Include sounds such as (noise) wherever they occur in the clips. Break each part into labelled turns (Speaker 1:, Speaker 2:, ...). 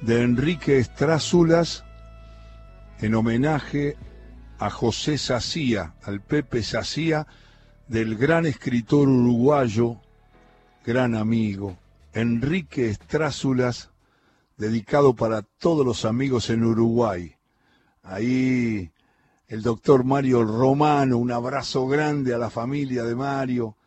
Speaker 1: de Enrique Estrázulas en homenaje a José Sacía, al Pepe Sacía, del gran escritor uruguayo, gran amigo, Enrique Estrázulas, dedicado para todos los amigos en Uruguay. Ahí el doctor Mario Romano, un abrazo grande a la familia de Mario,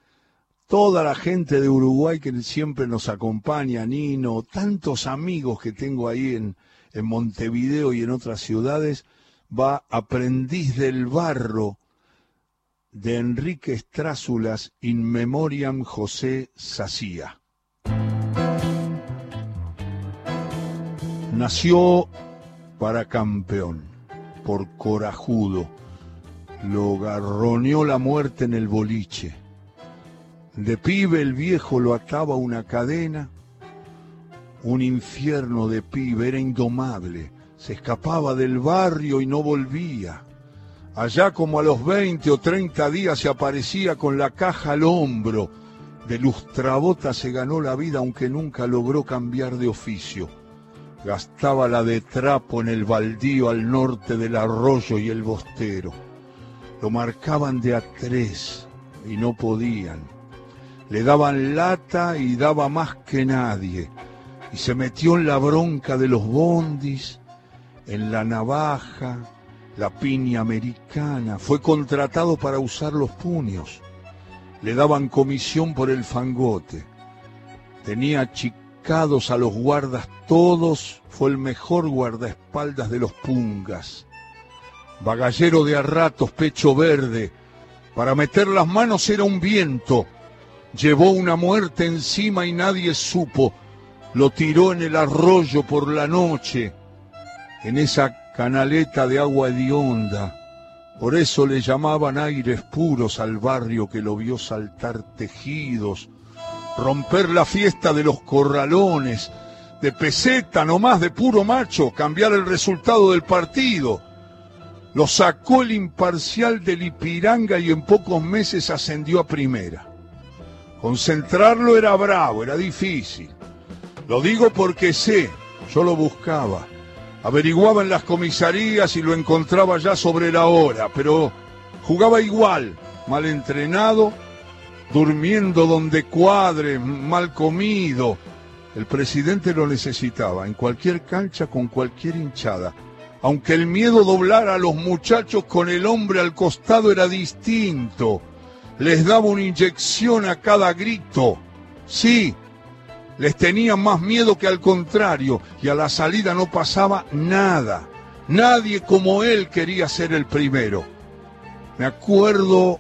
Speaker 1: toda la gente de Uruguay que siempre nos acompaña, Nino, tantos amigos que tengo ahí en, Montevideo y en otras ciudades, va Aprendiz del Barro de Enrique Estrázulas in memoriam José Sacía. Nació para campeón, por corajudo, lo garroneó la muerte en el boliche. De pibe el viejo lo ataba una cadena, un infierno de pibe, era indomable, se escapaba del barrio y no volvía. Allá como a los 20 o 30 días se aparecía con la caja al hombro. De lustrabota se ganó la vida aunque nunca logró cambiar de oficio. Gastaba la de trapo en el baldío al norte del arroyo y el bostero. Lo marcaban de a tres y no podían. Le daban lata y daba más que nadie. Y se metió en la bronca de los bondis, en la navaja, la piña americana. Fue contratado para usar los puños. Le daban comisión por el fangote. Tenía chicados a los guardas todos. Fue el mejor guardaespaldas de los pungas. Bagallero de a ratos, pecho verde. Para meter las manos era un viento llevó una muerte encima y nadie supo, lo tiró en el arroyo por la noche, en esa canaleta de agua hedionda. Por eso le llamaban aires puros al barrio que lo vio saltar tejidos, romper la fiesta de los corralones, de peseta nomás de puro macho, cambiar el resultado del partido. Lo sacó el imparcial del Ipiranga y en pocos meses ascendió a primera. Concentrarlo era bravo, era difícil. Lo digo porque sé, yo lo buscaba. Averiguaba en las comisarías y lo encontraba ya sobre la hora, pero jugaba igual, mal entrenado, durmiendo donde cuadre, mal comido. El presidente lo necesitaba, en cualquier cancha, con cualquier hinchada. Aunque el miedo doblara a los muchachos con el hombre al costado era distinto les daba una inyección a cada grito. Sí, les tenían más miedo que al contrario, y a la salida no pasaba nada. Nadie como él quería ser el primero. Me acuerdo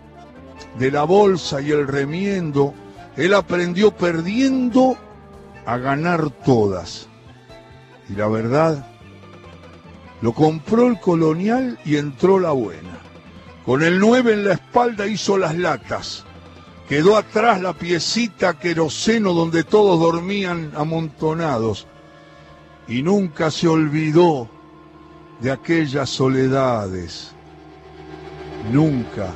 Speaker 1: de la bolsa y el remiendo. Él aprendió perdiendo a ganar todas. Y la verdad, lo compró el colonial y entró la buena. Con el 9 en la espalda hizo las latas. Quedó atrás la piecita queroseno donde todos dormían amontonados. Y nunca se olvidó de aquellas soledades. Nunca,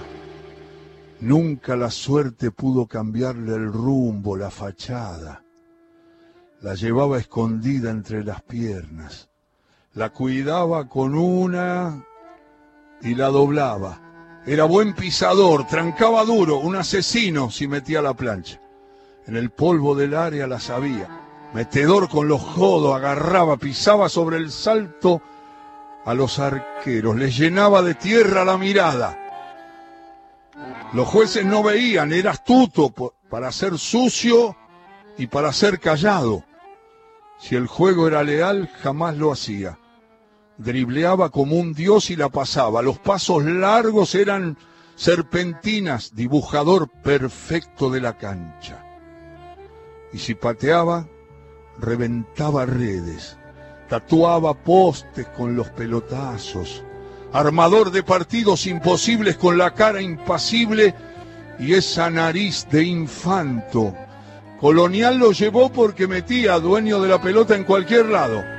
Speaker 1: nunca la suerte pudo cambiarle el rumbo, la fachada. La llevaba escondida entre las piernas. La cuidaba con una y la doblaba era buen pisador, trancaba duro, un asesino si metía la plancha. En el polvo del área la sabía. Metedor con los jodos, agarraba, pisaba sobre el salto a los arqueros, les llenaba de tierra la mirada. Los jueces no veían, era astuto para ser sucio y para ser callado. Si el juego era leal, jamás lo hacía dribleaba como un dios y la pasaba. Los pasos largos eran serpentinas, dibujador perfecto de la cancha. Y si pateaba, reventaba redes, tatuaba postes con los pelotazos, armador de partidos imposibles con la cara impasible y esa nariz de infanto. Colonial lo llevó porque metía dueño de la pelota en cualquier lado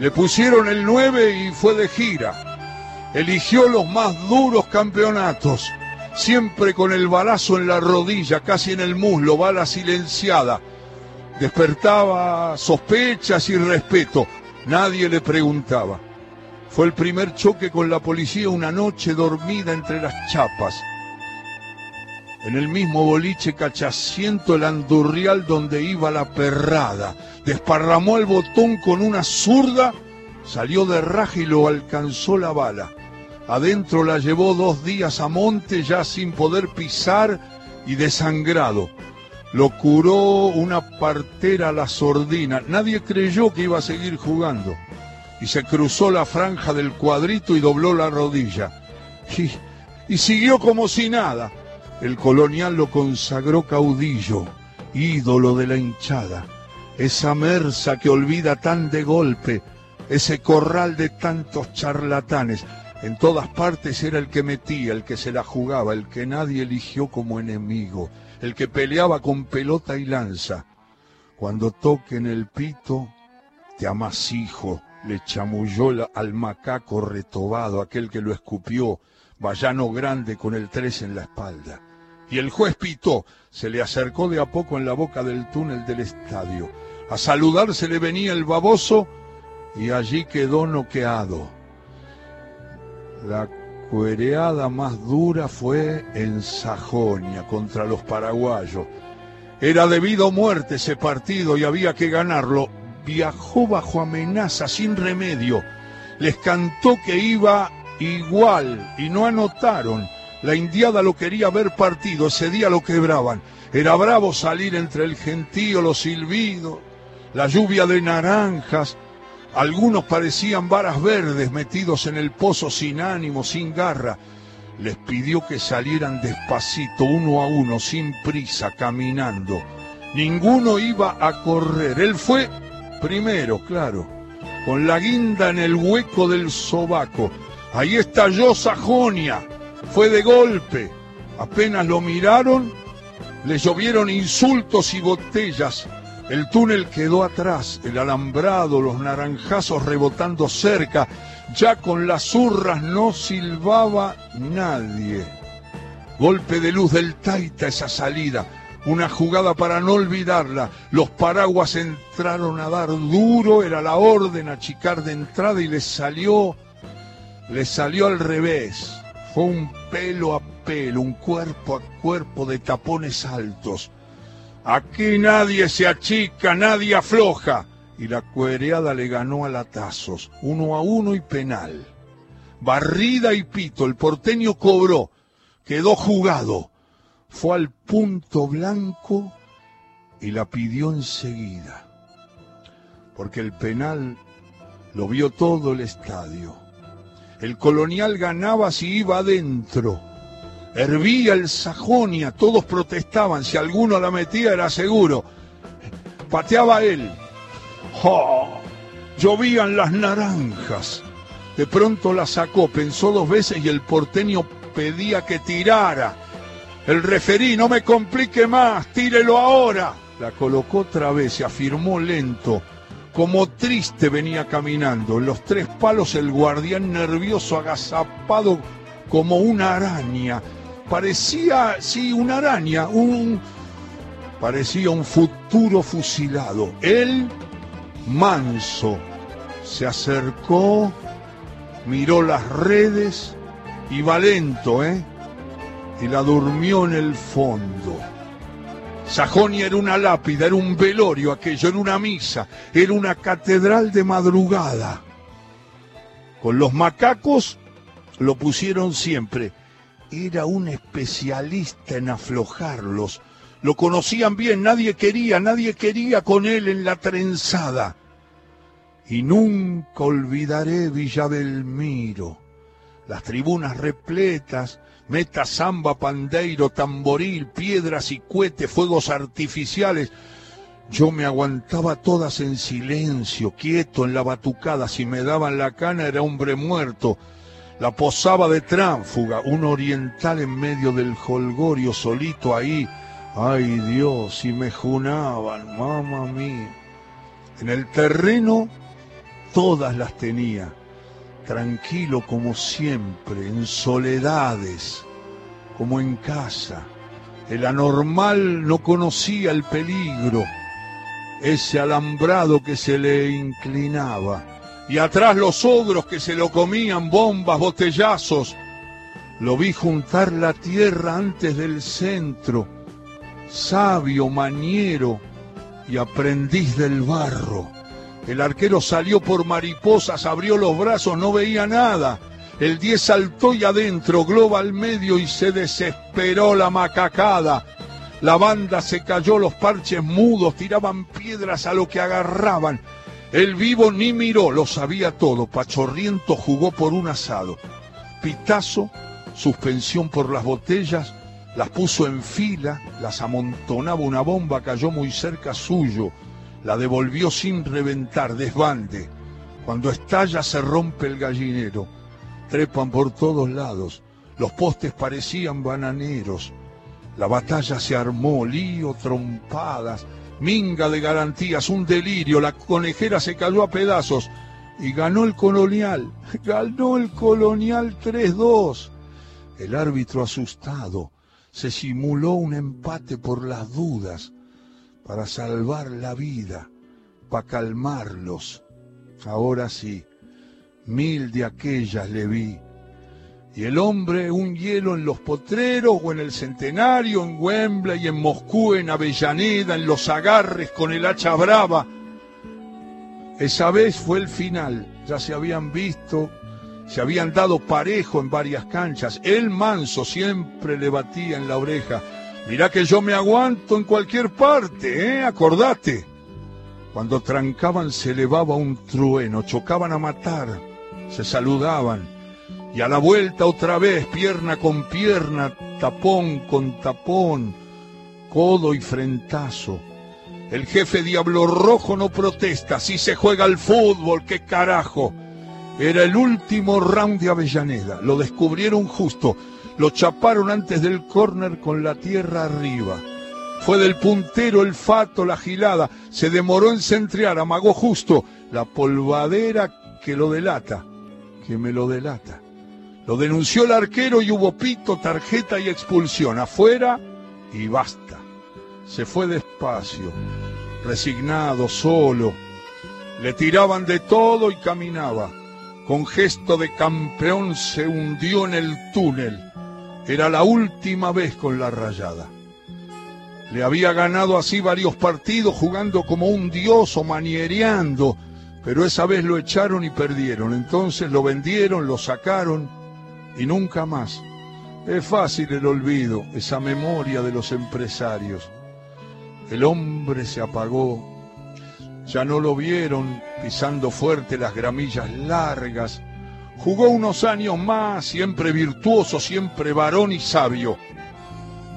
Speaker 1: le pusieron el 9 y fue de gira. Eligió los más duros campeonatos, siempre con el balazo en la rodilla, casi en el muslo, bala silenciada. Despertaba sospechas y respeto. Nadie le preguntaba. Fue el primer choque con la policía una noche dormida entre las chapas. En el mismo boliche cachaciento el andurrial donde iba la perrada. Desparramó el botón con una zurda, salió de raja y lo alcanzó la bala. Adentro la llevó dos días a monte ya sin poder pisar y desangrado. Lo curó una partera a la sordina. Nadie creyó que iba a seguir jugando. Y se cruzó la franja del cuadrito y dobló la rodilla. Y, y siguió como si nada. El colonial lo consagró caudillo, ídolo de la hinchada. Esa mersa que olvida tan de golpe, ese corral de tantos charlatanes. En todas partes era el que metía, el que se la jugaba, el que nadie eligió como enemigo, el que peleaba con pelota y lanza. Cuando toquen el pito, te hijo, le chamulló al macaco retobado, aquel que lo escupió, vallano grande con el tres en la espalda. Y el juez pitó, se le acercó de a poco en la boca del túnel del estadio. A saludar se le venía el baboso y allí quedó noqueado la cuereada más dura fue en Sajonia contra los paraguayos. Era debido a muerte ese partido y había que ganarlo. Viajó bajo amenaza, sin remedio. Les cantó que iba igual y no anotaron. La indiada lo quería ver partido, ese día lo quebraban. Era bravo salir entre el gentío, los silbidos, la lluvia de naranjas, algunos parecían varas verdes metidos en el pozo sin ánimo, sin garra. Les pidió que salieran despacito, uno a uno, sin prisa, caminando. Ninguno iba a correr. Él fue primero, claro, con la guinda en el hueco del sobaco. Ahí estalló Sajonia. Fue de golpe. Apenas lo miraron, le llovieron insultos y botellas el túnel quedó atrás, el alambrado, los naranjazos rebotando cerca. Ya con las urras no silbaba nadie. Golpe de luz del Taita esa salida. Una jugada para no olvidarla. Los paraguas entraron a dar duro, era la orden achicar de entrada y les salió, les salió al revés. Fue un pelo a pelo, un cuerpo a cuerpo de tapones altos. Aquí nadie se achica, nadie afloja. Y la cuereada le ganó a latazos, uno a uno y penal. Barrida y pito, el porteño cobró, quedó jugado. Fue al punto blanco y la pidió enseguida. Porque el penal lo vio todo el estadio. El colonial ganaba si iba adentro Hervía el Sajonia, todos protestaban, si alguno la metía era seguro. Pateaba él. Llovían las naranjas. De pronto la sacó, pensó dos veces y el porteño pedía que tirara. El referí, no me complique más, tírelo ahora. La colocó otra vez, se afirmó lento. Como triste venía caminando. En los tres palos el guardián nervioso, agazapado como una araña parecía, sí, una araña, un, parecía un futuro fusilado. Él, manso, se acercó, miró las redes, y lento, ¿eh? Y la durmió en el fondo. Sajonia era una lápida, era un velorio aquello, era una misa, era una catedral de madrugada. Con los macacos lo pusieron siempre era un especialista en aflojarlos. Lo conocían bien, nadie quería, nadie quería con él en la trenzada. Y nunca olvidaré Villa Belmiro, las tribunas repletas, meta, samba, pandeiro, tamboril, piedras y cohetes, fuegos artificiales. Yo me aguantaba todas en silencio, quieto en la batucada. Si me daban la cana era hombre muerto la posaba de tránfuga, un oriental en medio del holgorio solito ahí. Ay Dios, y me junaban, mamá mía. En el terreno todas las tenía, tranquilo como siempre, en soledades, como en casa. El anormal no conocía el peligro. ese alambrado que se le inclinaba, y atrás los ogros que se lo comían, bombas, botellazos. Lo vi juntar la tierra antes del centro, sabio, maniero y aprendiz del barro. El arquero salió por mariposas, abrió los brazos, no veía nada. El 10 saltó y adentro, globa al medio y se desesperó la macacada. La banda se cayó, los parches mudos tiraban piedras a lo que agarraban. El vivo ni miró, lo sabía todo. Pachorriento jugó por un asado. Pitazo, suspensión por las botellas, las puso en fila, las amontonaba una bomba, cayó muy cerca suyo, la devolvió sin reventar, desbande. Cuando estalla se rompe el gallinero, trepan por todos lados, los postes parecían bananeros, la batalla se armó, lío, trompadas, minga de garantías, un delirio, la conejera se cayó a pedazos y ganó el colonial, (laughs) ganó el colonial 3-2. El árbitro asustado se simuló un empate por las dudas para salvar la vida, para calmarlos. Ahora sí, mil de aquellas le vi y el hombre un hielo en los potreros o en el centenario, en Wembley, en Moscú, en Avellaneda, en los agarres con el hacha brava. Esa vez fue el final, ya se habían visto, se habían dado parejo en varias canchas. El manso siempre le batía en la oreja. Mirá que yo me aguanto en cualquier parte, ¿eh? Acordate. Cuando trancaban se elevaba un trueno, chocaban a matar, se saludaban y a la vuelta otra vez, pierna con pierna, tapón con tapón, codo y frentazo. El jefe Diablo Rojo no protesta, si se juega al fútbol, qué carajo. Era el último round de Avellaneda, lo descubrieron justo, lo chaparon antes del córner con la tierra arriba. Fue del puntero el fato, la gilada, se demoró en centrear, amagó justo la polvadera que lo delata, que me lo delata. Lo denunció el arquero y hubo pito, tarjeta y expulsión. Afuera y basta. Se fue despacio, resignado, solo. Le tiraban de todo y caminaba. Con gesto de campeón se hundió en el túnel. Era la última vez con la rayada. Le había ganado así varios partidos jugando como un dios o maniereando, pero esa vez lo echaron y perdieron. Entonces lo vendieron, lo sacaron y nunca más. Es fácil el olvido, esa memoria de los empresarios. El hombre se apagó, ya no lo vieron pisando fuerte las gramillas largas. Jugó unos años más, siempre virtuoso, siempre varón y sabio.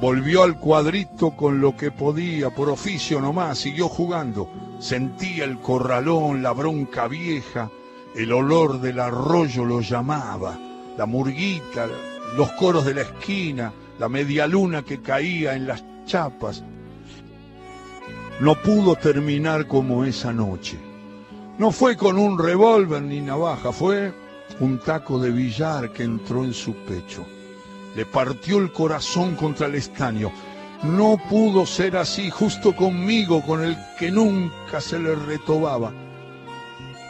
Speaker 1: Volvió al cuadrito con lo que podía, por oficio nomás, siguió jugando. Sentía el corralón, la bronca vieja, el olor del arroyo lo llamaba la murguita, los coros de la esquina, la media luna que caía en las chapas. No pudo terminar como esa noche. No fue con un revólver ni navaja, fue un taco de billar que entró en su pecho. Le partió el corazón contra el estaño. No pudo ser así justo conmigo, con el que nunca se le retobaba.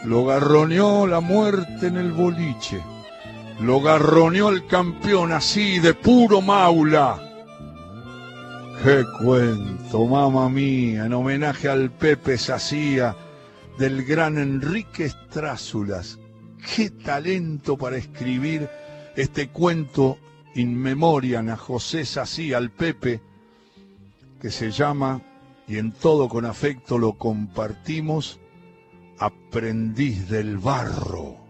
Speaker 1: Lo garroneó la muerte en el boliche lo garroneó el campeón así, de puro maula. Qué cuento, mamá mía, en homenaje al Pepe Sacía del gran Enrique Estrázulas. Qué talento para escribir este cuento in memoriam a José Sacía, al Pepe, que se llama, y en todo con afecto lo compartimos, Aprendiz del Barro.